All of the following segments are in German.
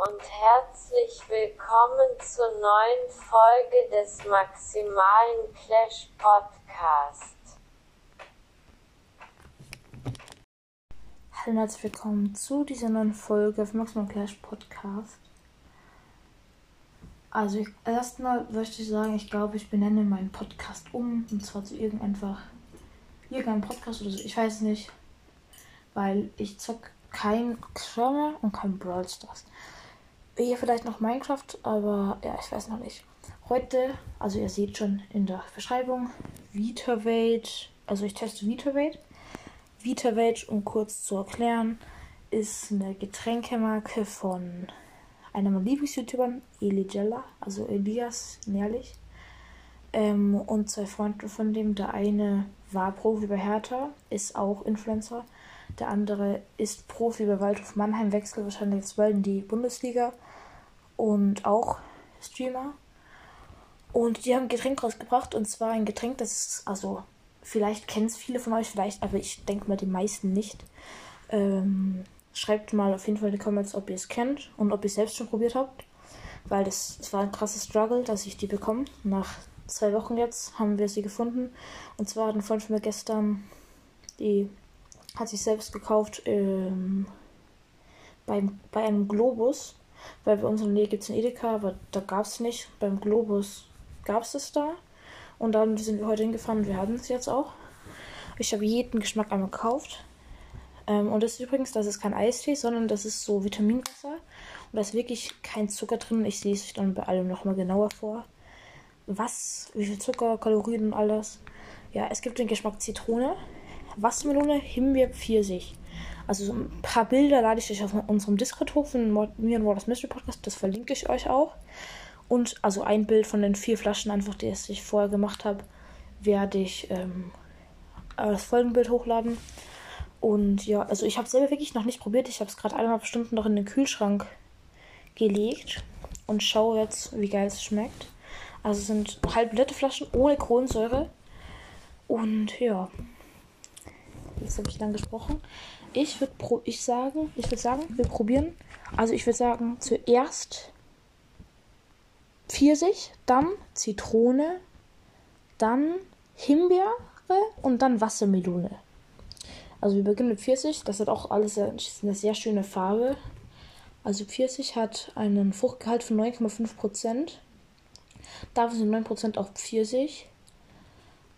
und herzlich willkommen zur neuen Folge des Maximalen Clash Podcast. Hallo und herzlich willkommen zu dieser neuen Folge vom Maximalen Clash Podcast. Also erstmal möchte ich sagen, ich glaube, ich benenne meinen Podcast um und zwar zu irgendeinem einfach irgendeinem Podcast oder so. Ich weiß nicht, weil ich zock kein Clash und kein Brawl Stars. Hier vielleicht noch Minecraft, aber ja, ich weiß noch nicht. Heute, also ihr seht schon in der Beschreibung, VitaVate, also ich teste VitaVate. VitaVate, um kurz zu erklären, ist eine Getränkemarke von meiner Lieblings-YouTubern, Eligella, also Elias Nährlich. Ähm, und zwei Freunde von dem. Der eine war Profi bei Hertha, ist auch Influencer. Der andere ist Profi bei Waldhof Mannheim, wechselt wahrscheinlich jetzt bald in die Bundesliga und auch Streamer. Und die haben ein Getränk rausgebracht und zwar ein Getränk, das ist, also vielleicht kennen es viele von euch, vielleicht, aber ich denke mal die meisten nicht. Ähm, schreibt mal auf jeden Fall in die Comments, ob ihr es kennt und ob ihr es selbst schon probiert habt. Weil das, das war ein krasses Struggle, dass ich die bekomme. Nach zwei Wochen jetzt haben wir sie gefunden. Und zwar hat ein Freund von mir gestern die hat sich selbst gekauft ähm, beim, bei einem Globus. Weil bei uns in der Nähe gibt es einen Edeka, aber da gab es nicht. Beim Globus gab es es da. Und dann sind wir heute hingefahren und wir hatten es jetzt auch. Ich habe jeden Geschmack einmal gekauft. Ähm, und das ist übrigens, das ist kein Eistee, sondern das ist so Vitaminwasser. Und da ist wirklich kein Zucker drin. Ich sehe es dann bei allem nochmal genauer vor. Was, wie viel Zucker, Kalorien und alles. Ja, es gibt den Geschmack Zitrone. Wassermelone, Himbeer, Pfirsich. Also so ein paar Bilder lade ich euch auf unserem Discord hoch von mir und Waters Mystery Podcast. Das verlinke ich euch auch. Und also ein Bild von den vier Flaschen, einfach die ich vorher gemacht habe, werde ich ähm, als Folgenbild hochladen. Und ja, also ich habe es selber wirklich noch nicht probiert. Ich habe es gerade eineinhalb Stunden noch in den Kühlschrank gelegt und schaue jetzt, wie geil es schmeckt. Also es sind halb Flaschen ohne Kohlensäure. Und ja, Jetzt habe ich lang gesprochen. Ich würde pro ich sagen, ich würde sagen, wir probieren. Also ich würde sagen, zuerst Pfirsich, dann Zitrone, dann Himbeere und dann Wassermelone. Also wir beginnen mit Pfirsich. Das hat auch alles eine sehr schöne Farbe. Also Pfirsich hat einen Fruchtgehalt von 9,5%. Davon sind 9% auch Pfirsich.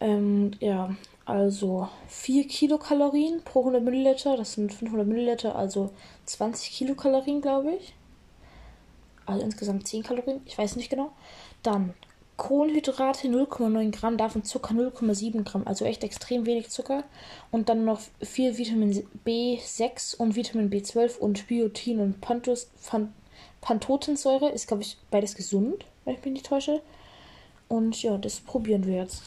Ähm, ja, also 4 Kilokalorien pro 100 Milliliter. Das sind 500 Milliliter, also 20 Kilokalorien, glaube ich. Also insgesamt 10 Kalorien, ich weiß nicht genau. Dann Kohlenhydrate 0,9 Gramm, davon Zucker 0,7 Gramm, also echt extrem wenig Zucker. Und dann noch viel Vitamin B6 und Vitamin B12 und Biotin und Pantos, Pan, Pantotensäure. Ist, glaube ich, beides gesund, wenn ich mich nicht täusche. Und ja, das probieren wir jetzt.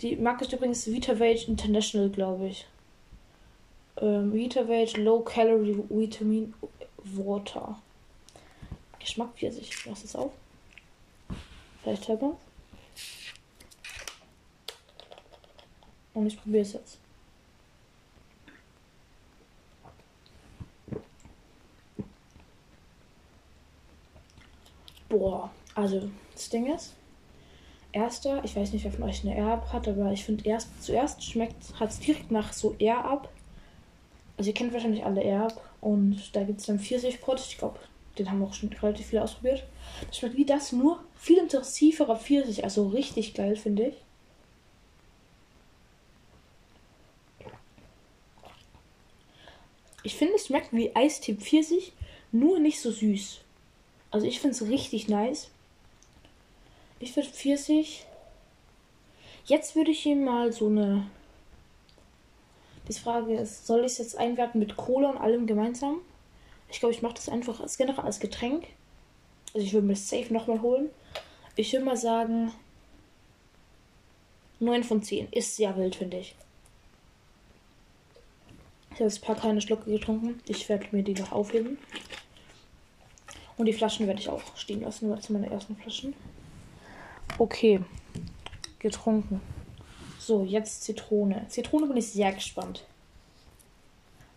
Die Marke ist übrigens VitaVage International, glaube ich. Ähm, VitaVage Low Calorie Vitamin Water. Geschmack Pfirsich. Ich lasse es auf. Vielleicht hört man Und ich probiere es jetzt. Boah, also das Ding ist, erster, ich weiß nicht, wer von euch eine Air-Up hat, aber ich finde erst, zuerst schmeckt, hat es direkt nach so Air-Up. Also ihr kennt wahrscheinlich alle Air-Up und da gibt es dann Pfirsichpott. Ich glaube, den haben auch schon relativ viele ausprobiert. Das schmeckt wie das, nur viel intensiverer Pfirsich. Also richtig geil, finde ich. Ich finde, es schmeckt wie Eistee Pfirsich, nur nicht so süß. Also ich finde es richtig nice. Ich würde Pfirsich. Jetzt würde ich ihm mal so eine. Die Frage ist, soll ich es jetzt einwerten mit Cola und allem gemeinsam? Ich glaube, ich mache das einfach als generell als Getränk. Also ich würde mir das safe nochmal holen. Ich würde mal sagen 9 von 10. Ist sehr wild, finde ich. Ich habe jetzt ein paar kleine Schlucke getrunken. Ich werde mir die noch aufheben. Und die Flaschen werde ich auch stehen lassen. Das sind meine ersten Flaschen. Okay. Getrunken. So, jetzt Zitrone. Zitrone bin ich sehr gespannt.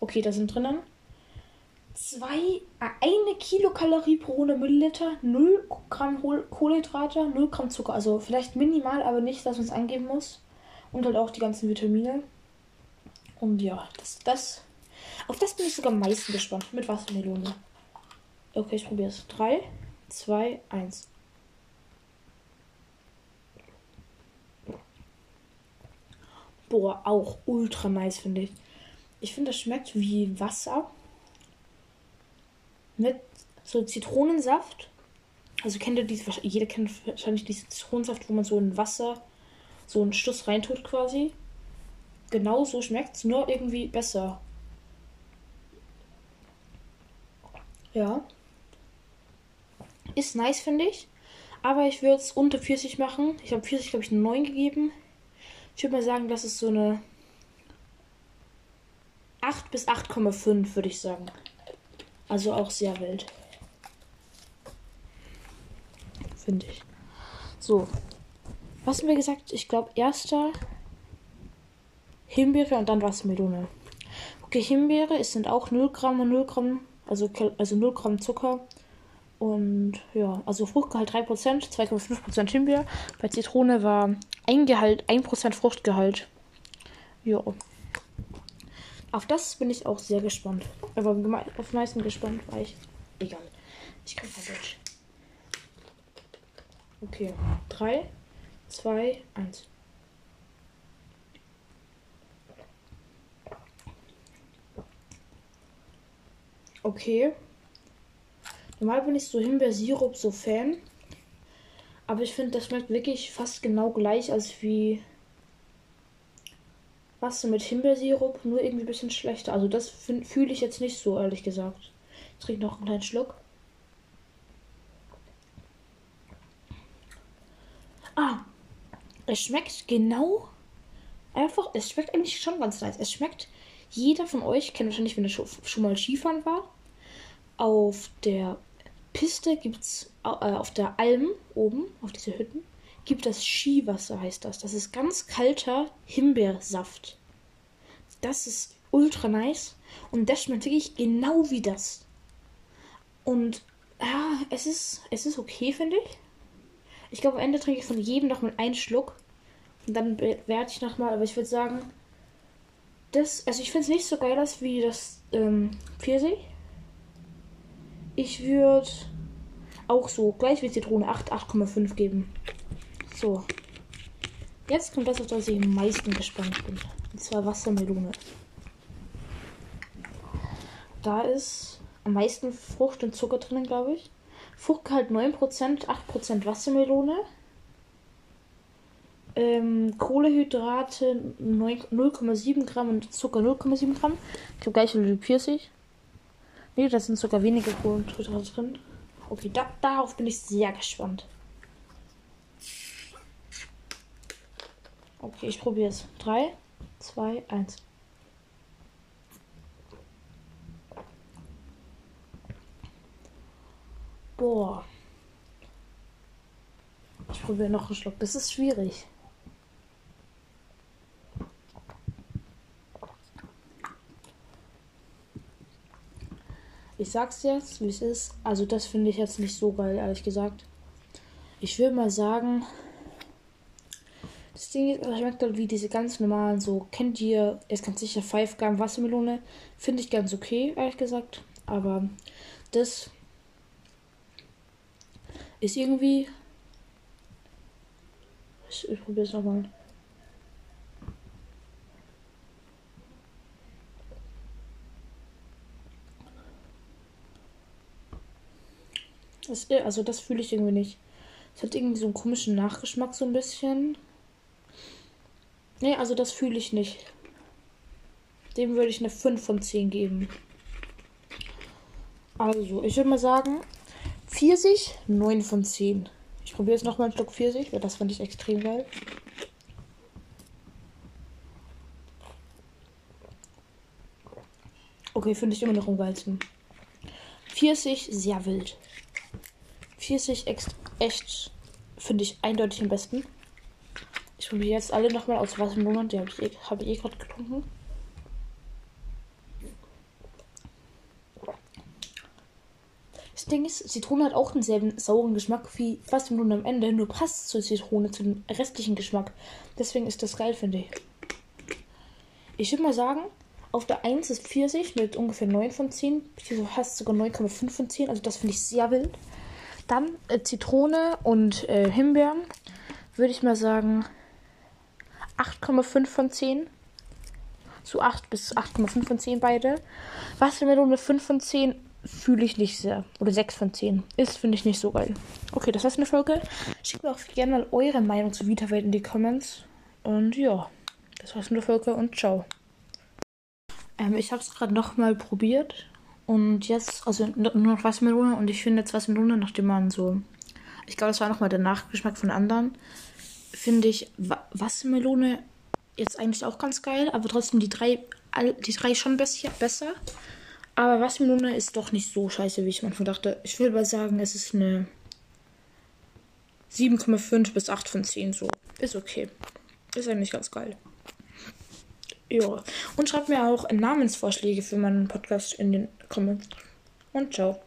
Okay, da sind drinnen zwei, äh, eine Kilokalorie pro 100 Milliliter, 0 Gramm Kohlenhydrate, 0 Gramm Zucker. Also vielleicht minimal, aber nicht, dass man es eingeben muss. Und halt auch die ganzen Vitamine. Und ja, das, das. Auf das bin ich sogar am meisten gespannt. Mit Wassermelone. Okay, ich probiere es. 3, 2, 1. Boah, auch ultra nice, finde ich. Ich finde, das schmeckt wie Wasser mit so Zitronensaft. Also kennt ihr diese, jeder kennt wahrscheinlich diesen Zitronensaft, wo man so in Wasser so einen Stuss reintut quasi. Genau so schmeckt es, nur irgendwie besser. Ja. Ist nice, finde ich. Aber ich würde es unter 40 machen. Ich habe 40, glaube ich, 9 gegeben. Ich würde mal sagen, das ist so eine 8 bis 8,5, würde ich sagen. Also auch sehr wild. Finde ich. So. Was haben wir gesagt? Ich glaube, erster Himbeere und dann Wassermelone. Okay, Himbeere, es sind auch 0 Gramm und 0 Gramm, also, also 0 Gramm Zucker. Und ja, also Fruchtgehalt 3%, 2,5% Himbeere. Bei Zitrone war ein Gehalt, 1% Fruchtgehalt. Ja. Auf das bin ich auch sehr gespannt. Aber auf meisten gespannt war ich. Egal. Ich kann kein Deutsch. Okay. 3, 2, 1. Okay. Normal bin ich so Himbeersirup so Fan. Aber ich finde, das schmeckt wirklich fast genau gleich als wie Wasser mit Himbeersirup, nur irgendwie ein bisschen schlechter. Also das fühle ich jetzt nicht so, ehrlich gesagt. Ich trinke noch einen kleinen Schluck. Ah, es schmeckt genau einfach, es schmeckt eigentlich schon ganz nice. Es schmeckt, jeder von euch kennt wahrscheinlich, wenn er schon mal Skifahren war. Auf der Piste gibt es, äh, auf der Alm oben, auf diese Hütten, gibt das Skiwasser, heißt das. Das ist ganz kalter Himbeersaft. Das ist ultra nice. Und das schmeckt wirklich genau wie das. Und ja, es ist, es ist okay, finde ich. Ich glaube, am Ende trinke ich von jedem noch mal einen Schluck. Und dann bewerte ich nochmal. Aber ich würde sagen, das, also ich finde es nicht so geil aus wie das ähm, Pfirsich. Ich würde auch so gleich wie Zitrone 8, 8,5 geben. So. Jetzt kommt das, auf das ich am meisten gespannt bin. Und zwar Wassermelone. Da ist am meisten Frucht und Zucker drin, glaube ich. Fruchtgehalt 9%, 8% Wassermelone. Ähm, Kohlehydrate 0,7 Gramm und Zucker 0,7 Gramm. Ich glaube gleich wie Pfirsich. Ne, da sind sogar weniger Kohlenhydrate drin. Okay, da, darauf bin ich sehr gespannt. Okay, ich probiere es. 3, 2, 1. Boah. Ich probiere noch einen Schluck. Das ist schwierig. Ich sag's jetzt, wie es ist. Also das finde ich jetzt nicht so geil, ehrlich gesagt. Ich würde mal sagen, das Ding ist, es schmeckt halt wie diese ganz normalen, so, kennt ihr, ist ganz sicher 5 Gramm Wassermelone. Finde ich ganz okay, ehrlich gesagt. Aber das ist irgendwie. Ich, ich probiere es nochmal. Das, also das fühle ich irgendwie nicht. Es hat irgendwie so einen komischen Nachgeschmack so ein bisschen. Nee, also das fühle ich nicht. Dem würde ich eine 5 von 10 geben. Also, ich würde mal sagen, Pfirsich 9 von 10. Ich probiere jetzt nochmal ein Stück Pfirsich, weil das fand ich extrem geil. Okay, finde ich immer noch am geilsten. Pfirsich, sehr wild. Pfirsich echt, finde ich eindeutig am besten. Ich probiere jetzt alle nochmal aus Wassermelonen. Die habe ich, eh, hab eh gerade getrunken. das Ding ist, Zitrone hat auch denselben sauren Geschmack wie Wassermelone am Ende, nur passt zur Zitrone, zu dem restlichen Geschmack. Deswegen ist das geil, finde ich. Ich würde mal sagen, auf der 1 ist Pfirsich mit ungefähr 9 von 10. Hier hast sogar 9,5 von 10. Also das finde ich sehr wild. Dann äh, Zitrone und äh, Himbeeren. Würde ich mal sagen 8,5 von 10. So 8 bis 8,5 von 10 beide. Wassermelone 5 von 10 fühle ich nicht sehr. Oder 6 von 10. Ist, finde ich nicht so geil. Okay, das war's eine Folge. Schickt mir auch gerne mal eure Meinung zu Vita-Welt in die Comments. Und ja, das war's mit der Folge und ciao. Ähm, ich habe es gerade nochmal probiert. Und jetzt, also nur noch Wassermelone. Und ich finde jetzt Wassermelone, nachdem man so. Ich glaube, das war nochmal der Nachgeschmack von anderen. Finde ich Wa Wassermelone jetzt eigentlich auch ganz geil. Aber trotzdem die drei, die drei schon besser. Aber Wassermelone ist doch nicht so scheiße, wie ich manchmal dachte. Ich will aber sagen, es ist eine 7,5 bis 8 von 10 so. Ist okay. Ist eigentlich ganz geil. Ja. Und schreibt mir auch Namensvorschläge für meinen Podcast in den Comments. Und ciao.